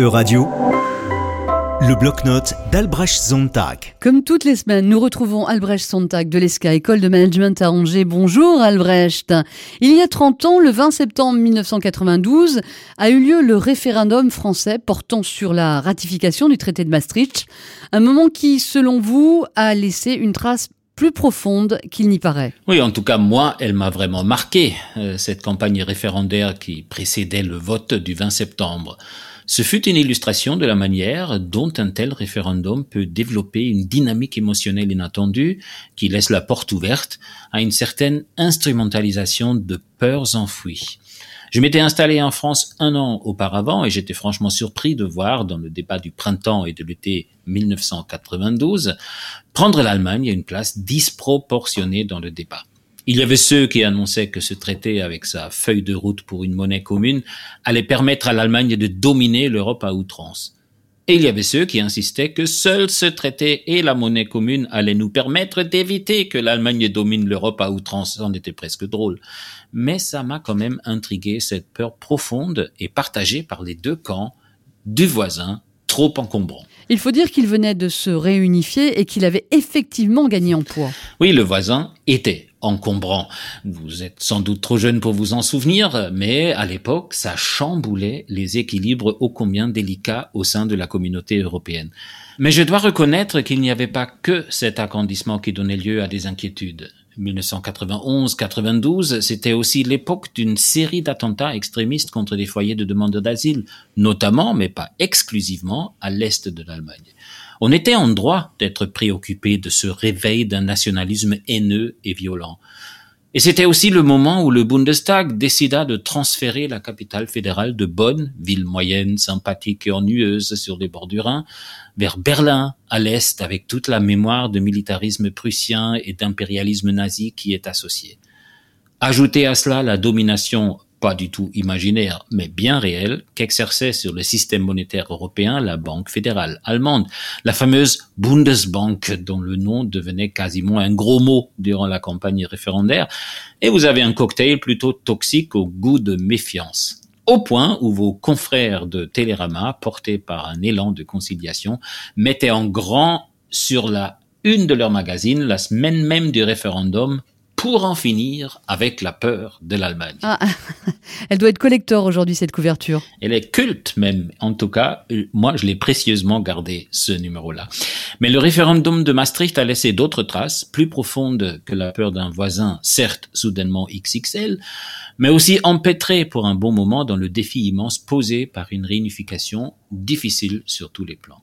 Euradio, le bloc-notes d'Albrecht Sontag. Comme toutes les semaines, nous retrouvons Albrecht Sontag de l'ESCA, École de Management à Angers. Bonjour Albrecht. Il y a 30 ans, le 20 septembre 1992, a eu lieu le référendum français portant sur la ratification du traité de Maastricht. Un moment qui, selon vous, a laissé une trace plus profonde qu'il n'y paraît. Oui, en tout cas, moi, elle m'a vraiment marqué, euh, cette campagne référendaire qui précédait le vote du 20 septembre. Ce fut une illustration de la manière dont un tel référendum peut développer une dynamique émotionnelle inattendue qui laisse la porte ouverte à une certaine instrumentalisation de peurs enfouies. Je m'étais installé en France un an auparavant et j'étais franchement surpris de voir dans le débat du printemps et de l'été 1992 prendre l'Allemagne à une place disproportionnée dans le débat. Il y avait ceux qui annonçaient que ce traité, avec sa feuille de route pour une monnaie commune, allait permettre à l'Allemagne de dominer l'Europe à outrance. Et il y avait ceux qui insistaient que seul ce traité et la monnaie commune allaient nous permettre d'éviter que l'Allemagne domine l'Europe à outrance. C'en était presque drôle. Mais ça m'a quand même intrigué cette peur profonde et partagée par les deux camps du voisin trop encombrant. Il faut dire qu'il venait de se réunifier et qu'il avait effectivement gagné en poids. Oui, le voisin était encombrant. Vous êtes sans doute trop jeune pour vous en souvenir, mais à l'époque, ça chamboulait les équilibres ô combien délicats au sein de la communauté européenne. Mais je dois reconnaître qu'il n'y avait pas que cet agrandissement qui donnait lieu à des inquiétudes. 1991-92, c'était aussi l'époque d'une série d'attentats extrémistes contre des foyers de demande d'asile, notamment, mais pas exclusivement, à l'est de l'Allemagne. On était en droit d'être préoccupé de ce réveil d'un nationalisme haineux et violent. Et c'était aussi le moment où le Bundestag décida de transférer la capitale fédérale de Bonn, ville moyenne, sympathique et ennuyeuse sur les bords du Rhin, vers Berlin, à l'est, avec toute la mémoire de militarisme prussien et d'impérialisme nazi qui est associée. Ajoutez à cela la domination pas du tout imaginaire, mais bien réel, qu'exerçait sur le système monétaire européen la Banque fédérale allemande, la fameuse Bundesbank, dont le nom devenait quasiment un gros mot durant la campagne référendaire, et vous avez un cocktail plutôt toxique au goût de méfiance. Au point où vos confrères de Télérama, portés par un élan de conciliation, mettaient en grand sur la une de leurs magazines, la semaine même du référendum, pour en finir avec la peur de l'Allemagne. Ah, elle doit être collector aujourd'hui, cette couverture. Elle est culte même. En tout cas, moi, je l'ai précieusement gardé, ce numéro-là. Mais le référendum de Maastricht a laissé d'autres traces, plus profondes que la peur d'un voisin, certes soudainement XXL, mais aussi empêtrées pour un bon moment dans le défi immense posé par une réunification difficile sur tous les plans.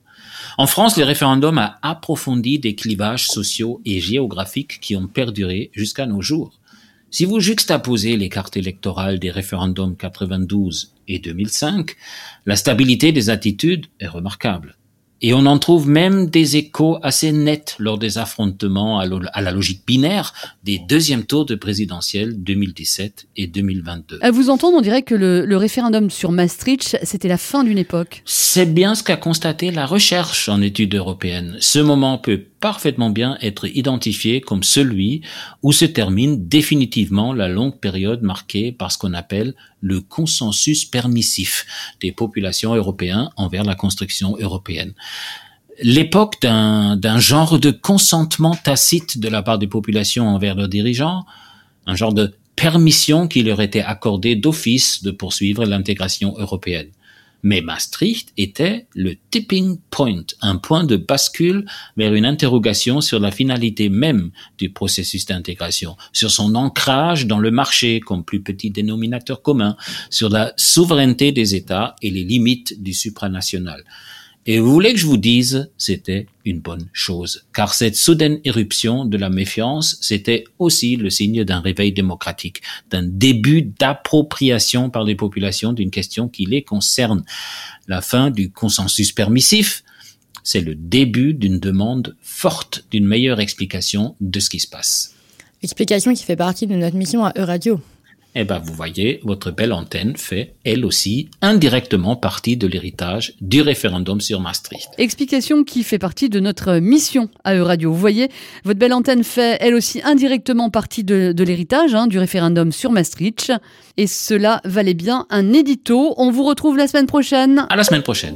En France, le référendum a approfondi des clivages sociaux et géographiques qui ont perduré jusqu'à nos jours. Si vous juxtaposez les cartes électorales des référendums 92 et 2005, la stabilité des attitudes est remarquable. Et on en trouve même des échos assez nets lors des affrontements à la logique binaire des deuxièmes tours de présidentielle 2017 et 2022. À vous entendre, on dirait que le, le référendum sur Maastricht, c'était la fin d'une époque. C'est bien ce qu'a constaté la recherche en études européennes. Ce moment peut parfaitement bien être identifié comme celui où se termine définitivement la longue période marquée par ce qu'on appelle le consensus permissif des populations européennes envers la construction européenne. L'époque d'un genre de consentement tacite de la part des populations envers leurs dirigeants, un genre de permission qui leur était accordée d'office de poursuivre l'intégration européenne. Mais Maastricht était le tipping point, un point de bascule vers une interrogation sur la finalité même du processus d'intégration, sur son ancrage dans le marché comme plus petit dénominateur commun, sur la souveraineté des États et les limites du supranational. Et vous voulez que je vous dise, c'était une bonne chose, car cette soudaine éruption de la méfiance, c'était aussi le signe d'un réveil démocratique, d'un début d'appropriation par les populations d'une question qui les concerne. La fin du consensus permissif, c'est le début d'une demande forte d'une meilleure explication de ce qui se passe. Explication qui fait partie de notre mission à Euradio. Eh ben, vous voyez, votre belle antenne fait, elle aussi, indirectement partie de l'héritage du référendum sur Maastricht. Explication qui fait partie de notre mission à Euradio. Vous voyez, votre belle antenne fait, elle aussi, indirectement partie de, l'héritage hein, du référendum sur Maastricht. Et cela valait bien un édito. On vous retrouve la semaine prochaine. À la semaine prochaine.